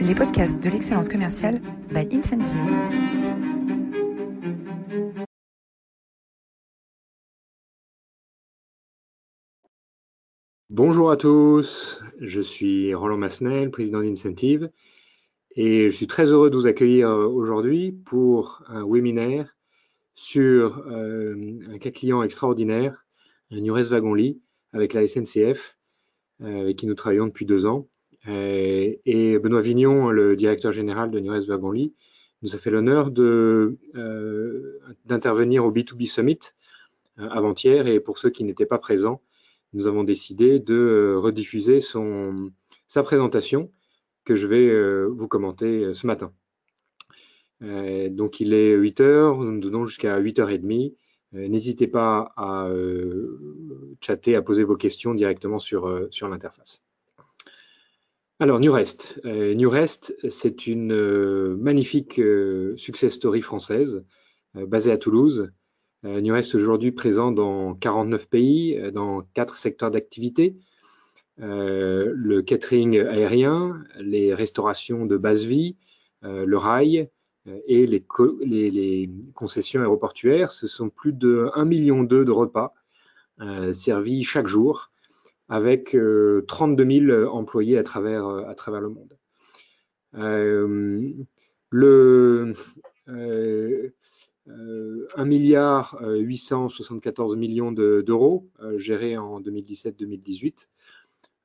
les podcasts de l'excellence commerciale by Incentive. Bonjour à tous, je suis Roland Masnel, président d'Incentive, et je suis très heureux de vous accueillir aujourd'hui pour un webinaire sur euh, un cas client extraordinaire, un Nures Wagonly avec la SNCF, euh, avec qui nous travaillons depuis deux ans. Euh, et Benoît Vignon, le directeur général de Nures Wagonly, nous a fait l'honneur d'intervenir au B2B Summit avant-hier. Et pour ceux qui n'étaient pas présents, nous avons décidé de rediffuser son, sa présentation que je vais vous commenter ce matin. Euh, donc il est 8 heures, nous donnons jusqu'à 8h30. Euh, n'hésitez pas à euh, chatter, à poser vos questions directement sur, sur l'interface. Alors, Newrest. Newrest, c'est une magnifique success story française basée à Toulouse. Newrest aujourd'hui présent dans 49 pays, dans quatre secteurs d'activité. le catering aérien, les restaurations de base vie, le rail, euh, et les, concessions aéroportuaires, ce sont plus de 1,2 million de repas euh, servis chaque jour avec 32 euh, 000 employés à travers, à travers le monde. le 1 milliard 874 millions d'euros gérés en 2017-2018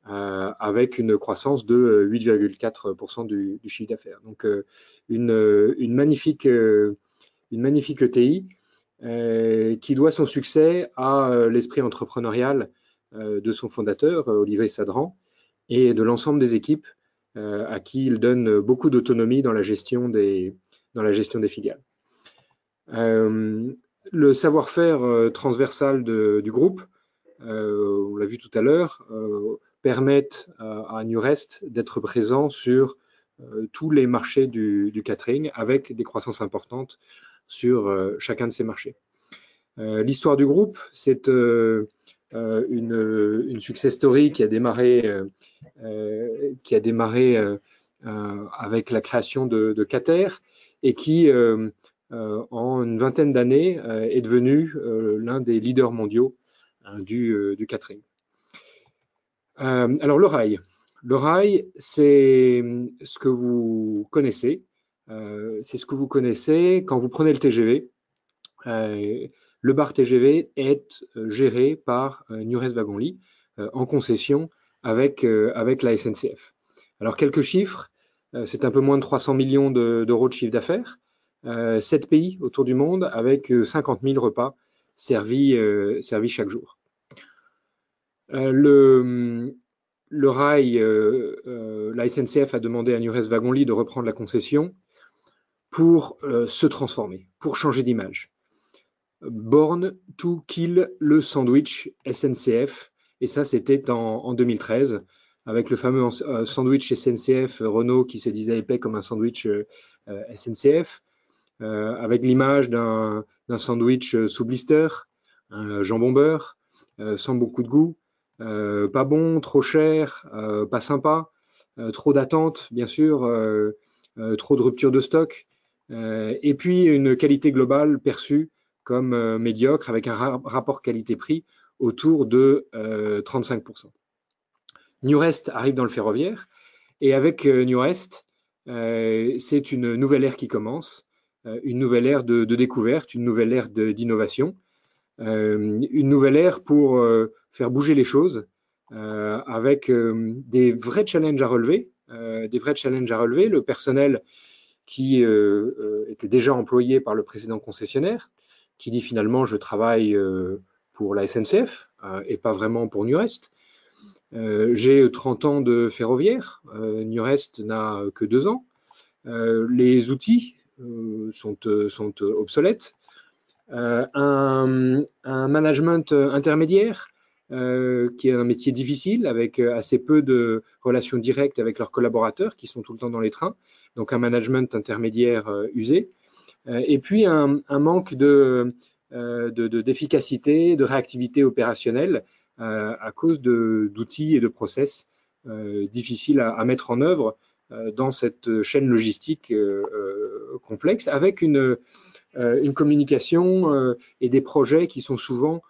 euh, avec une croissance de 8,4% du, chiffre d'affaires. Donc euh, une, magnifique, euh, une magnifique ETI qui doit son succès à l'esprit entrepreneurial de son fondateur, Olivier Sadran, et de l'ensemble des équipes à qui il donne beaucoup d'autonomie dans la gestion des, dans la gestion des filiales. le savoir-faire transversal du groupe, on l'a vu tout à l'heure, permettent à Newrest d'être présent sur euh, tous les marchés du, catering avec des croissances importantes sur euh, chacun de ces marchés. Euh, l'histoire du groupe, c'est une, une, success story qui a démarré, qui a démarré avec la création de, Cater et qui, en une vingtaine d'années, est devenu l'un des leaders mondiaux du, du catering. Euh, alors le rail. Le rail, c'est ce que vous connaissez. Euh, c'est ce que vous connaissez quand vous prenez le TGV. Euh, le bar TGV est géré par Nures Wagonly en concession avec, la SNCF. Alors quelques chiffres. c'est un peu moins de 300 millions d'euros de, chiffre d'affaires. 7 pays autour du monde avec 50 000 repas servis, chaque jour. Euh, le, le rail, euh, euh, la SNCF a demandé à Nures Wagonly de reprendre la concession pour se transformer, pour changer d'image. Born to kill le sandwich SNCF, et ça c'était en, 2013, avec le fameux sandwich SNCF Renault qui se disait épais comme un sandwich SNCF, avec l'image d'un sandwich sous blister, un jambon beurre, sans beaucoup de goût, euh, pas bon, trop cher, euh, pas sympa, euh, trop d'attentes, bien sûr, trop de rupture de stock, et puis une qualité globale perçue comme médiocre avec un rapport qualité-prix autour de 35%. Newrest arrive dans le ferroviaire et avec Newrest, c'est une nouvelle ère qui commence, une nouvelle ère de, découverte, une nouvelle ère d'innovation, une nouvelle ère pour faire bouger les choses euh, avec euh, des vrais challenges à relever, euh, des vrais challenges à relever. Le personnel qui était déjà employé par le précédent concessionnaire, qui dit finalement je travaille pour la SNCF et pas vraiment pour Nurest. J'ai 30 ans de ferroviaire, Nurest n'a que deux ans. les outils sont, obsolètes. Un, management intermédiaire euh, qui est un métier difficile avec euh, assez peu de relations directes avec leurs collaborateurs qui sont tout le temps dans les trains, donc un management intermédiaire euh, usé, et puis un, manque de d'efficacité, de, réactivité opérationnelle à cause d'outils et de process difficiles à, mettre en œuvre dans cette chaîne logistique complexe avec une, une communication et des projets qui sont souvent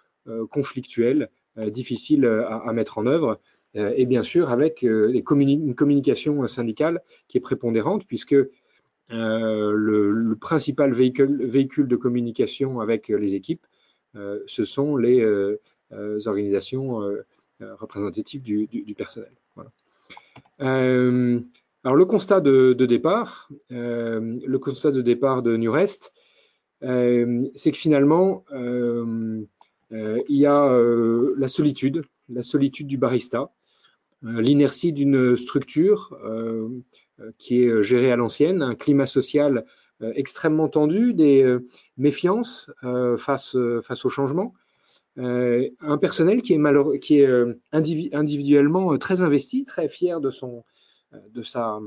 conflictuels, difficiles à, mettre en œuvre. et bien sûr, avec une communication syndicale qui est prépondérante, puisque euh, le, le, principal véhicule, de communication avec les équipes, euh, ce sont les euh, organisations représentatives du, personnel. Alors le constat de, départ, le constat de départ de Nurest, c'est que finalement il y a la solitude, la solitude du barista, l'inertie d'une structure euh, qui est euh, géré à l'ancienne, un climat social euh, extrêmement tendu, des méfiances face, face au changement, un personnel qui est, qui est individuellement très investi, très fier de son, de, sa,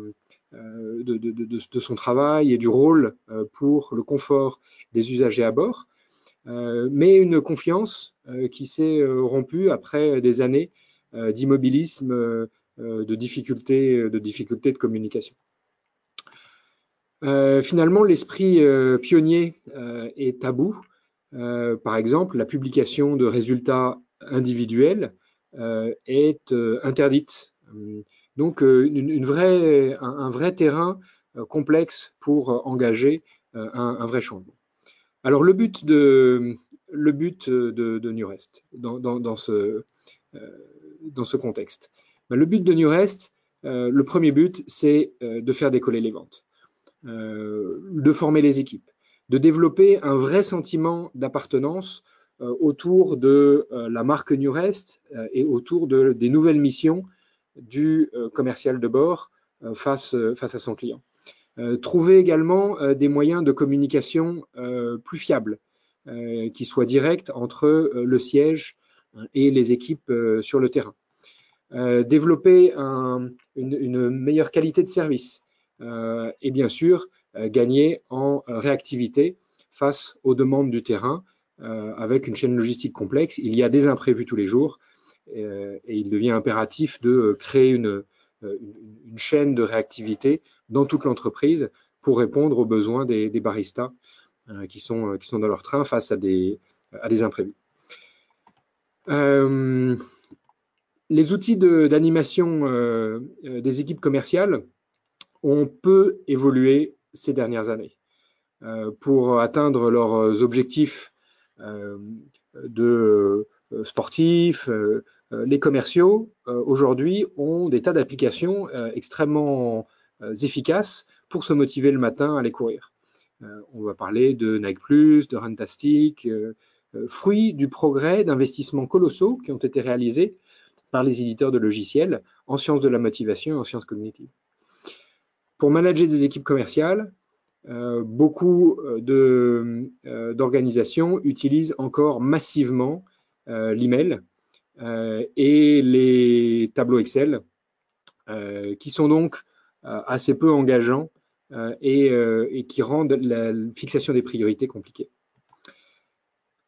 de, de, son travail et du rôle pour le confort des usagers à bord, mais une confiance qui s'est rompue après des années d'immobilisme euh, de difficultés euh, de, difficultés de communication. Euh, finalement, l'esprit pionnier est tabou. par exemple, la publication de résultats individuels est interdite. Donc, un, vrai terrain complexe pour engager un, vrai changement. Alors, le but de, le but dans ce contexte, ben, le but de Newrest, euh, le premier but, c'est euh, de faire décoller les ventes, euh, de former les équipes, de développer un vrai sentiment d'appartenance autour de la marque Newrest et autour de, des nouvelles missions du commercial de bord face à son client. trouver également des moyens de communication plus fiables, qui soient directs entre le siège et les équipes sur le terrain. Euh, développer un, une, meilleure qualité de service euh, et bien sûr euh, gagner en réactivité face aux demandes du terrain avec une chaîne logistique complexe. Il y a des imprévus tous les jours et, il devient impératif de créer une, chaîne de réactivité dans toute l'entreprise pour répondre aux besoins des, baristas qui, sont, qui sont dans leur train face à des, des imprévus. Les outils d'animation euh, euh, des équipes commerciales ont peu évolué ces dernières années. Euh, pour atteindre leurs objectifs de sportifs, les commerciaux aujourd'hui ont des tas d'applications extrêmement efficaces pour se motiver le matin à aller courir. on va parler de Nike de Runtastic, fruit du progrès d'investissements colossaux qui ont été réalisés par les éditeurs de logiciels en sciences de la motivation et en sciences cognitives. Pour manager des équipes commerciales, euh, beaucoup euh, euh, d'organisations utilisent encore massivement l'email et les tableaux Excel, qui sont donc assez peu engageants et, et, qui rendent la fixation des priorités compliquée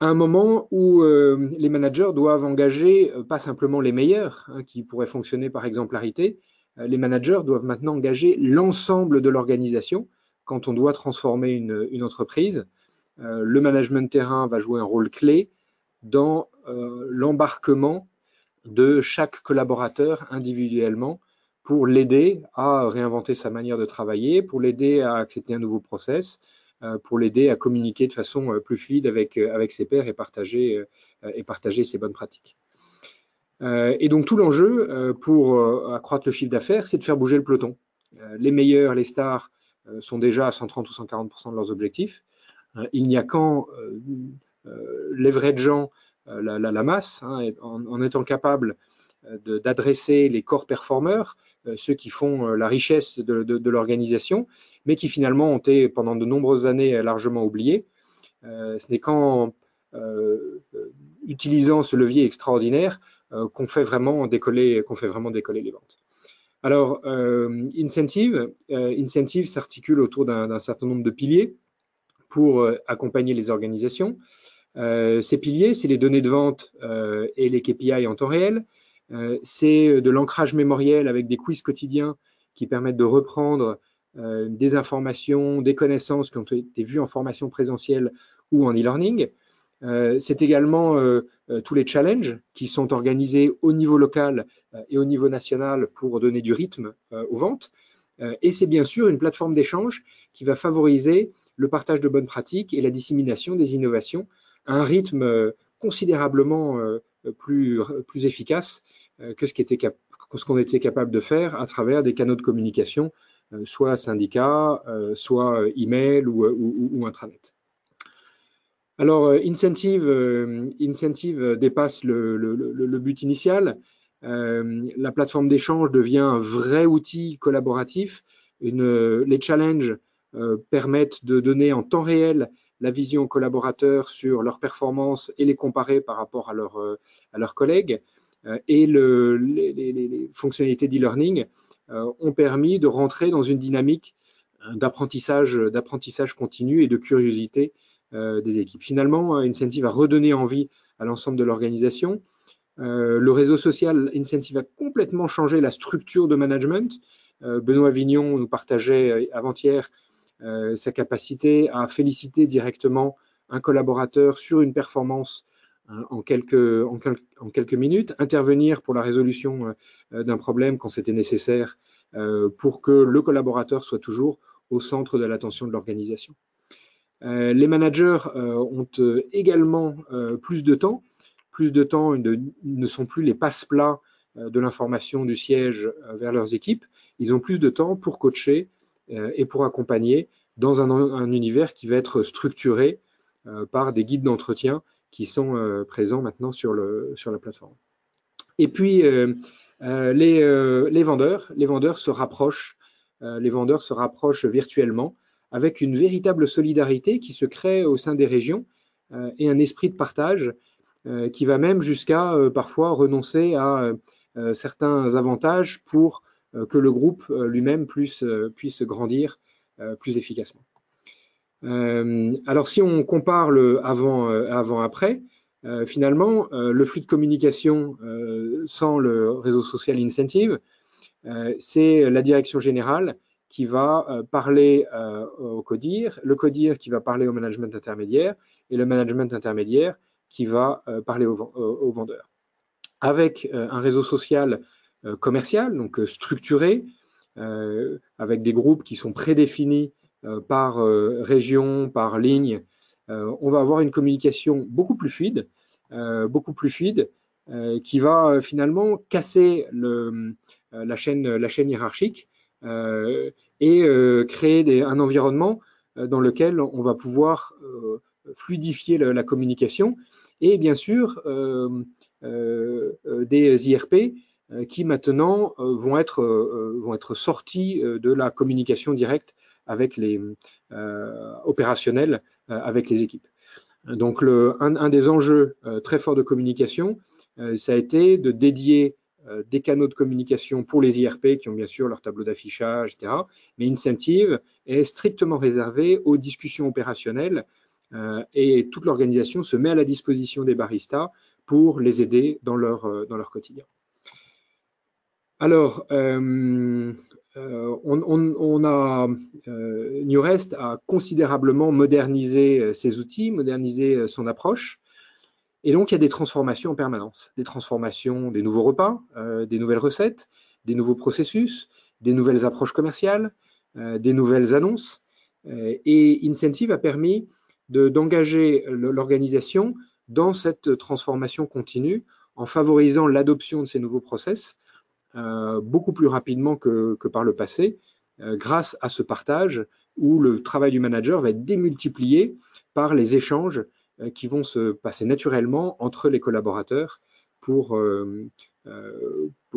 un moment où euh, les managers doivent engager euh, pas simplement les meilleurs, hein, qui pourraient fonctionner par exemplarité, euh, les managers doivent maintenant engager l'ensemble de l'organisation quand on doit transformer une, une entreprise. le management terrain va jouer un rôle clé dans l'embarquement de chaque collaborateur individuellement pour l'aider à réinventer sa manière de travailler, pour l'aider à accepter un nouveau process, euh, pour l'aider à communiquer de façon euh, plus fluide avec, euh, avec ses pairs et partager, et partager ses bonnes pratiques. et donc tout l'enjeu pour accroître le chiffre d'affaires, c'est de faire bouger le peloton. les meilleurs, les stars, sont déjà à 130 ou 140% de leurs objectifs. il n'y a qu'en les vrais gens, la, masse, hein, en, en, étant capable d'adresser les corps performeurs, euh, ceux qui font euh, la richesse de, l'organisation, mais qui finalement ont été pendant de nombreuses années largement oubliés. Euh, ce n'est qu'en utilisant ce levier extraordinaire qu'on fait vraiment décoller, qu'on fait vraiment décoller les ventes. Alors, euh, Incentive, euh, Incentive s'articule autour d'un certain nombre de piliers pour euh, accompagner les organisations. ces piliers, c'est les données de vente et les KPI en temps réel, euh, c'est de l'ancrage mémoriel avec des quiz quotidiens qui permettent de reprendre des informations, des connaissances qui ont été vues en formation présentielle ou en e-learning. c'est également tous les challenges qui sont organisés au niveau local et au niveau national pour donner du rythme aux ventes. et c'est bien sûr une plateforme d'échange qui va favoriser le partage de bonnes pratiques et la dissémination des innovations à un rythme considérablement plus, plus efficace que ce qu'on était capable de faire à travers des canaux de communication, soit syndicats, soit email ou, ou, intranet. Alors, Incentive, dépasse le, but initial. la plateforme d'échange devient un vrai outil collaboratif. Les challenges permettent de donner en temps réel la vision aux collaborateurs sur leurs performances et les comparer par rapport euh, à leurs collègues. Euh, et le, les, fonctionnalités d'e-learning euh, ont permis de rentrer dans une dynamique d'apprentissage, d'apprentissage continu et de curiosité des équipes. Finalement, Incentive a redonné envie à l'ensemble de l'organisation. le réseau social Incentive a complètement changé la structure de management. Benoît Vignon nous partageait avant-hier euh, sa capacité à féliciter directement un collaborateur sur une performance euh, en quelques, en, quelques, minutes, intervenir pour la résolution euh, d'un problème quand c'était nécessaire pour que le collaborateur soit toujours au centre de l'attention de l'organisation. les managers ont également plus de temps. Plus de temps ne sont plus les passe-plats de l'information du siège vers leurs équipes. Ils ont plus de temps pour coacher et pour accompagner dans un, univers qui va être structuré euh, par des guides d'entretien qui sont euh, présents maintenant sur, la plateforme. Et puis, euh, les, les, vendeurs, les vendeurs se rapprochent, les vendeurs se rapprochent virtuellement avec une véritable solidarité qui se crée au sein des régions et un esprit de partage qui va même jusqu'à parfois renoncer à certains avantages pour que le groupe lui-même puisse, puisse grandir euh, plus efficacement. Euh, alors si on compare le avant, euh, avant après, finalement, le flux de communication sans le réseau social Incentive, c'est la direction générale qui va parler au CODIR, le CODIR qui va parler au management intermédiaire et le management intermédiaire qui va parler au, vendeur. Avec un réseau social commercial, donc structuré, euh, avec des groupes qui sont prédéfinis euh, par euh, région, par ligne, on va avoir une communication beaucoup plus fluide, beaucoup plus fluide, qui va finalement casser la, chaîne, hiérarchique et créer un environnement dans lequel on va pouvoir fluidifier la, communication et bien sûr des IRP euh, qui maintenant euh, euh, vont être sortis de la communication directe avec les opérationnels avec les équipes. Donc un, des enjeux très forts de communication, ça a été de dédier des canaux de communication pour les IRP qui ont bien sûr leur tableau d'affichage, etc. Mais Incentive est strictement réservé aux discussions opérationnelles et toute l'organisation se met à la disposition des baristas pour les aider dans leur, dans leur quotidien. Alors, euh, euh, on, a euh, Newrest a considérablement modernisé ses outils, modernisé son approche. Et donc, il y a des transformations en permanence, des transformations, des nouveaux repas, des nouvelles recettes, des nouveaux processus, des nouvelles approches commerciales, des nouvelles annonces. et Incentive a permis d'engager l'organisation dans cette transformation continue en favorisant l'adoption de ces nouveaux process euh, beaucoup plus rapidement que, par le passé, euh, grâce à ce partage où le travail du manager va être démultiplié par les échanges euh, qui vont se passer naturellement entre les collaborateurs pour,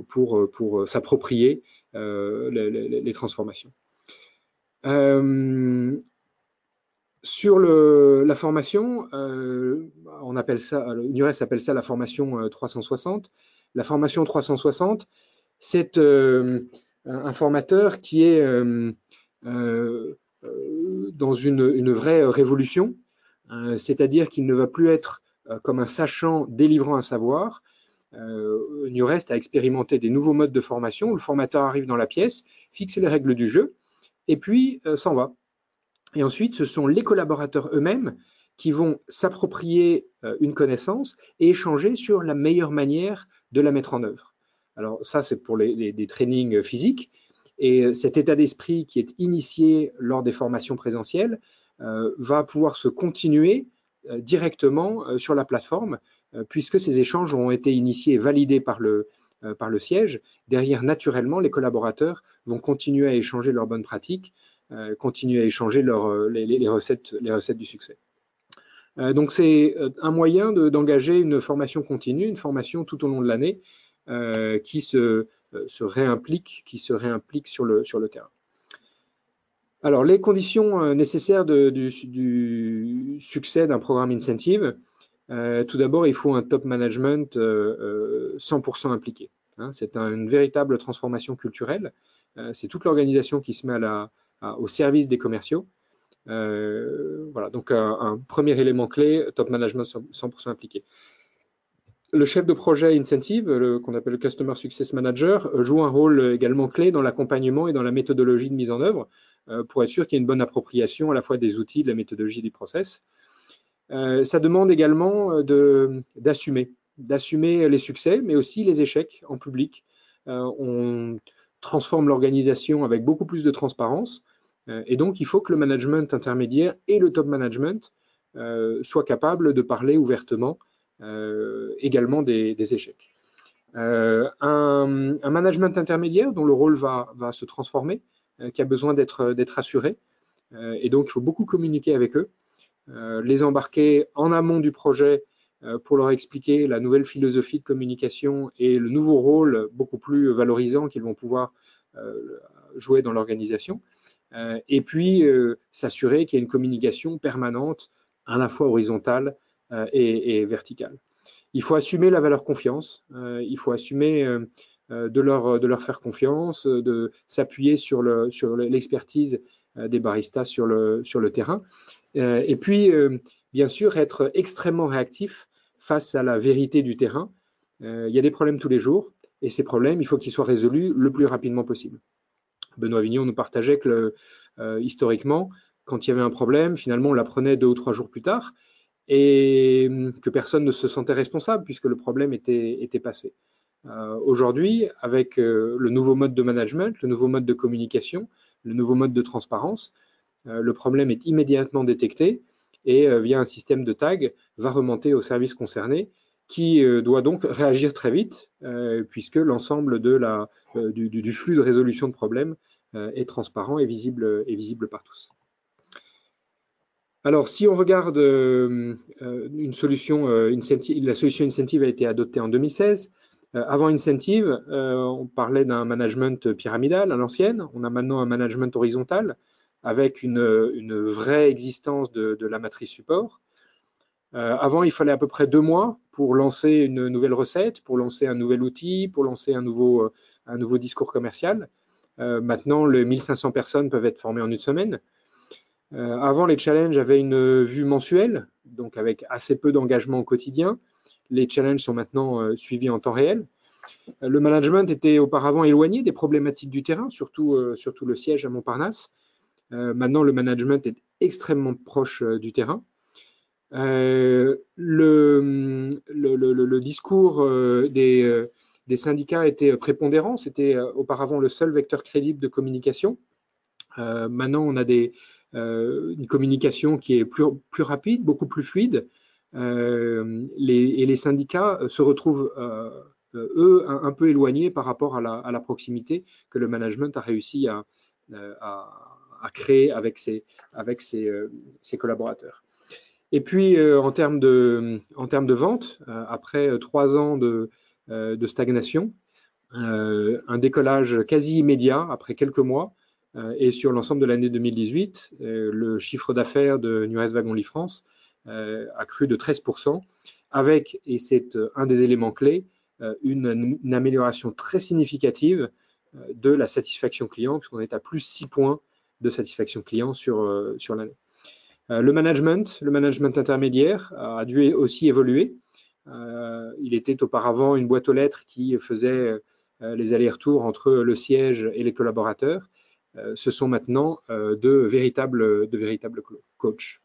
pour, pour, s'approprier les, transformations. sur la formation, on appelle ça, l'URES appelle ça la formation 360. La formation 360, c'est euh, un formateur qui est euh, euh, dans une, vraie révolution, c'est-à-dire qu'il ne va plus être comme un sachant délivrant un savoir. Nurest a expérimenté des nouveaux modes de formation. Le formateur arrive dans la pièce fixer les règles du jeu, et puis s'en va. Et ensuite, ce sont les collaborateurs eux-mêmes qui vont s'approprier une connaissance et échanger sur la meilleure manière de la mettre en œuvre. Alors ça, c'est pour les, trainings physiques. Et cet état d'esprit qui est initié lors des formations présentielles va pouvoir se continuer directement sur la plateforme euh, puisque ces échanges ont été initiés et validés par le, euh, par le siège, derrière, naturellement, les collaborateurs vont continuer à échanger leurs bonnes pratiques, euh, continuer à échanger les, recettes, les recettes du succès. donc, c'est un moyen d'engager une formation continue, une formation tout au long de l'année qui se, se, réimplique, qui se réimplique sur le, terrain. Alors, les conditions nécessaires du, succès d'un programme incentive, euh, tout d'abord, il faut un top management 100% euh, euh, impliqué. Hein. c'est une véritable transformation culturelle. c'est toute l'organisation qui se met au service des commerciaux. voilà, donc un, premier élément clé, top management 100%, impliqué. Le chef de projet incentive, qu'on appelle le Customer Success Manager, joue un rôle également clé dans l'accompagnement et dans la méthodologie de mise en œuvre pour être sûr qu'il y ait une bonne appropriation à la fois des outils, de la méthodologie du process. Euh, ça demande également euh, d'assumer, les succès, mais aussi les échecs en public. Euh, on transforme l'organisation avec beaucoup plus de transparence, et donc il faut que le management intermédiaire et le top management soient capables de parler ouvertement également des, échecs. un, management intermédiaire dont le rôle va, va se transformer, qui a besoin d'être assuré, et donc il faut beaucoup communiquer avec eux. Euh, les embarquer en amont du projet euh, pour leur expliquer la nouvelle philosophie de communication et le nouveau rôle beaucoup plus valorisant qu'ils vont pouvoir euh, jouer dans l'organisation. et puis s'assurer qu'il y ait une communication permanente, à la fois horizontale et, verticale. Il faut assumer la valeur confiance, il faut assumer de, leur, de leur faire confiance, de s'appuyer sur l'expertise des baristas sur le, terrain. Euh, et puis, euh, bien sûr, être extrêmement réactif face à la vérité du terrain. Euh, il y a des problèmes tous les jours, et ces problèmes, il faut qu'ils soient résolus le plus rapidement possible. Benoît Vignon nous partageait que historiquement, quand il y avait un problème, finalement, on l'apprenait deux ou trois jours plus tard, et que personne ne se sentait responsable puisque le problème était, était passé. Aujourd'hui, avec le nouveau mode de management, le nouveau mode de communication, le nouveau mode de transparence, euh, le problème est immédiatement détecté et euh, via un système de tag va remonter au service concerné qui euh, doit donc réagir très vite puisque l'ensemble du, flux de résolution de problèmes est transparent et visible, et visible par tous. Alors, si on regarde une solution, incentive, la solution Incentive a été adoptée en 2016. avant Incentive, on parlait d'un management pyramidal à l'ancienne. On a maintenant un management horizontal avec une, vraie existence de, la matrice support. Euh, avant, il fallait à peu près deux mois pour lancer une nouvelle recette, pour lancer un nouvel outil, pour lancer un nouveau, euh, discours commercial. Euh, maintenant, les 1500 personnes peuvent être formées en une semaine. Avant, les challenges avaient une vue mensuelle, donc avec assez peu d'engagement au quotidien. Les challenges sont maintenant suivis en temps réel. Le management était auparavant éloigné des problématiques du terrain, surtout, surtout le siège à Montparnasse. Euh, maintenant, le management est extrêmement proche euh, du terrain. Euh, le, le, discours des, des, syndicats était prépondérant. C'était auparavant le seul vecteur crédible de communication. maintenant, on a des, une communication qui est plus, plus rapide, beaucoup plus fluide. Les, et les syndicats se retrouvent, eux, un, peu éloignés par rapport à la, à la, proximité que le management a réussi à, à créer avec ses, avec ses, euh, collaborateurs. Et puis, euh, en termes de, en termes de vente, euh, après trois ans de, de stagnation, un décollage quasi immédiat après quelques mois, et sur l'ensemble de l'année 2018, le chiffre d'affaires de Nures Wagon France a cru de 13%, avec, et c'est un des éléments clés, une, amélioration très significative de la satisfaction client, puisqu'on est à plus 6 points de satisfaction client sur, euh, sur l'année. Euh, le management, le management intermédiaire a dû aussi évoluer. Euh, il était auparavant une boîte aux lettres qui faisait les allers-retours entre le siège et les collaborateurs. Ce sont maintenant de véritables, de véritables coachs.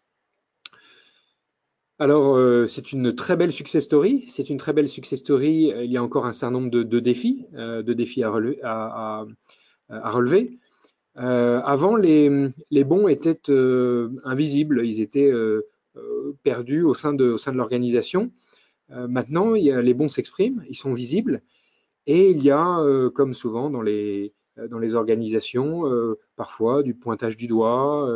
Alors, c'est une très belle success story. C'est une très belle success story. Il y a encore un certain nombre de, défis, de défis à, relever. Avant, les, les, bons étaient invisibles. Ils étaient perdus au sein de, de l'organisation. maintenant, les bons s'expriment, ils sont visibles. Et il y a, comme souvent dans les, dans les organisations, parfois du pointage du doigt,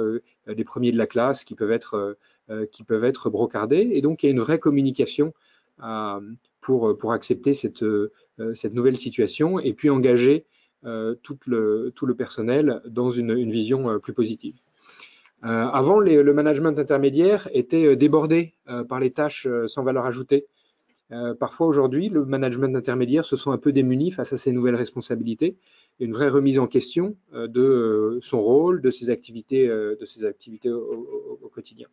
des premiers de la classe qui peuvent être euh, qui peuvent être brocardés. Et donc, il y a une vraie communication euh, pour, pour accepter cette, euh, cette nouvelle situation et puis engager tout, le, tout le personnel dans une vision plus positive. avant, le management intermédiaire était débordé par les tâches sans valeur ajoutée. Parfois aujourd'hui, le management intermédiaire se sent un peu démuni face à ces nouvelles responsabilités et une vraie remise en question de son rôle, de ses activités, de ses activités au quotidien.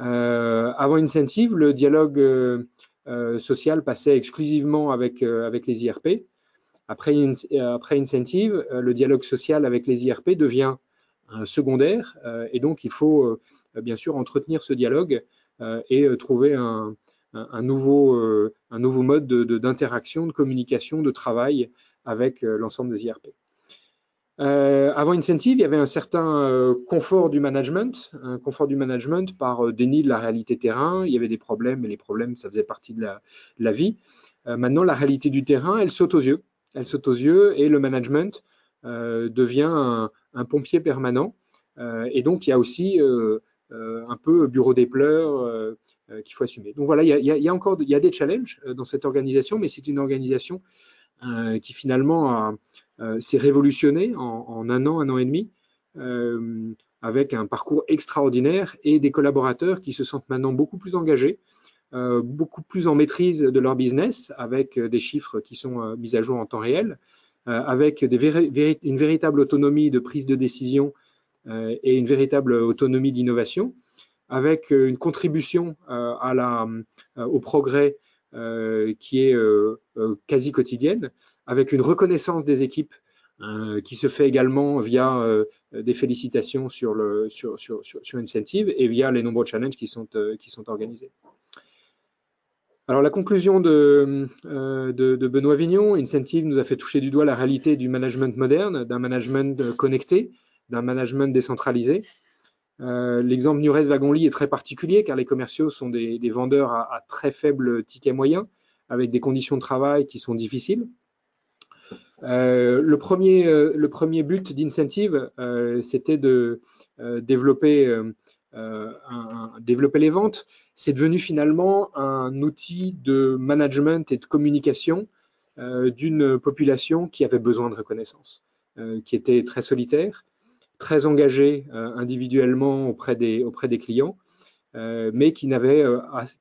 Euh, avant Incentive, le dialogue euh, euh, social passait exclusivement avec, avec les IRP. Après, après Incentive, le dialogue social avec les IRP devient secondaire et donc il faut bien sûr entretenir ce dialogue et trouver un, un, nouveau, un nouveau mode d'interaction, de, de, communication, de travail avec l'ensemble des IRP. Euh, avant Incentive, il y avait un certain euh, confort du management, un confort du management par euh, déni de la réalité terrain. Il y avait des problèmes, et les problèmes, ça faisait partie de la, vie. maintenant, la réalité du terrain, elle saute aux yeux. Elle saute aux yeux et le management devient un, pompier permanent. et donc, il y a aussi un peu bureau des pleurs qu'il faut assumer. Donc voilà, il y a, encore des challenges dans cette organisation, mais c'est une organisation qui finalement euh, s'est révolutionné en, un an, un an et demi, euh, avec un parcours extraordinaire et des collaborateurs qui se sentent maintenant beaucoup plus engagés, euh, beaucoup plus en maîtrise de leur business, avec des chiffres qui sont mis à jour en temps réel, avec une véritable autonomie de prise de décision et une véritable autonomie d'innovation, avec une contribution à la, au progrès qui est quasi quotidienne, avec une reconnaissance des équipes euh, qui se fait également via euh, des félicitations sur, Incentive et via les nombreux challenges qui sont, euh, organisés. Alors la conclusion de, Benoît Vignon, Incentive nous a fait toucher du doigt la réalité du management moderne, d'un management connecté, d'un management décentralisé. L'exemple Nures Wagonly est très particulier car les commerciaux sont des, vendeurs à, à, très faible ticket moyen avec des conditions de travail qui sont difficiles. Euh, le, premier, euh, le premier but d'Incentive, euh, c'était de développer les ventes. C'est devenu finalement un outil de management et de communication d'une population qui avait besoin de reconnaissance, qui était très solitaire, très engagée individuellement auprès des, auprès des clients, mais qui, n'avait,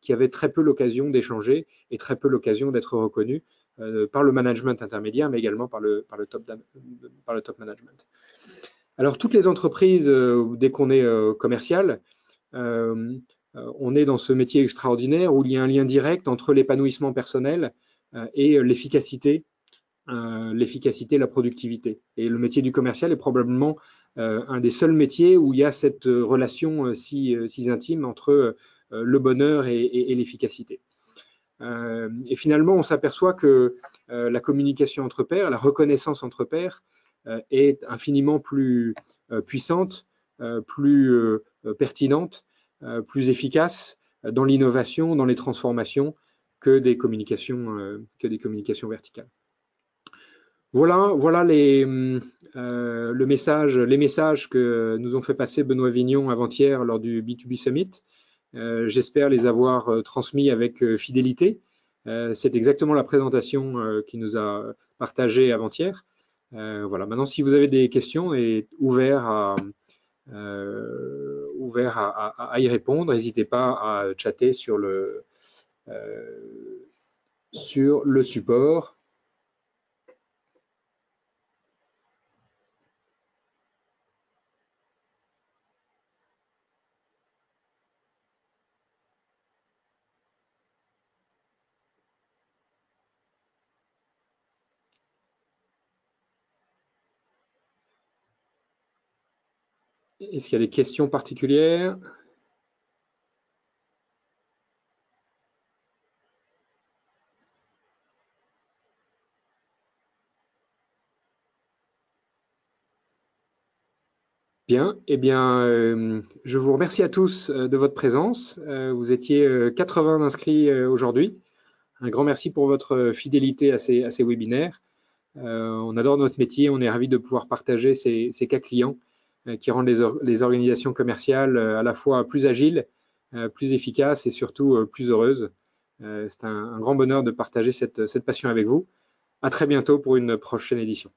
qui avait très peu l'occasion d'échanger et très peu l'occasion d'être reconnu euh, par le management intermédiaire, mais également par le, par le, top, par le top management. Alors, toutes les entreprises, euh, dès qu'on est euh, commercial, on est dans ce métier extraordinaire où il y a un lien direct entre l'épanouissement personnel et l'efficacité, l'efficacité, la productivité. Et le métier du commercial est probablement un des seuls métiers où il y a cette relation si, si intime entre le bonheur et, l'efficacité. Euh, et finalement, on s'aperçoit que euh, la communication entre pairs, la reconnaissance entre pairs euh, est infiniment plus puissante, plus pertinente, plus efficace dans l'innovation, dans les transformations que des communications verticales. Voilà, voilà les, le message, les messages que nous ont fait passer Benoît Vignon avant-hier lors du B2B Summit. Euh, j'espère les avoir euh, transmis avec euh, fidélité. C'est exactement la présentation qu'il nous a partagée avant-hier. voilà. Maintenant, si vous avez des questions, et ouvert à, ouvert à, y répondre. N'hésitez pas à chatter sur le, euh, sur le support. Est-ce qu'il y a des questions particulières? Bien, eh bien, euh, je vous remercie à tous euh, de votre présence. Euh, vous étiez 80 inscrits aujourd'hui. Un grand merci pour votre fidélité à ces, webinaires. on adore notre métier, on est ravis de pouvoir partager ces, cas clients qui rendent les, organisations commerciales à la fois plus agiles, plus efficaces et surtout plus heureuses. C'est un, grand bonheur de partager cette passion avec vous. À très bientôt pour une prochaine édition.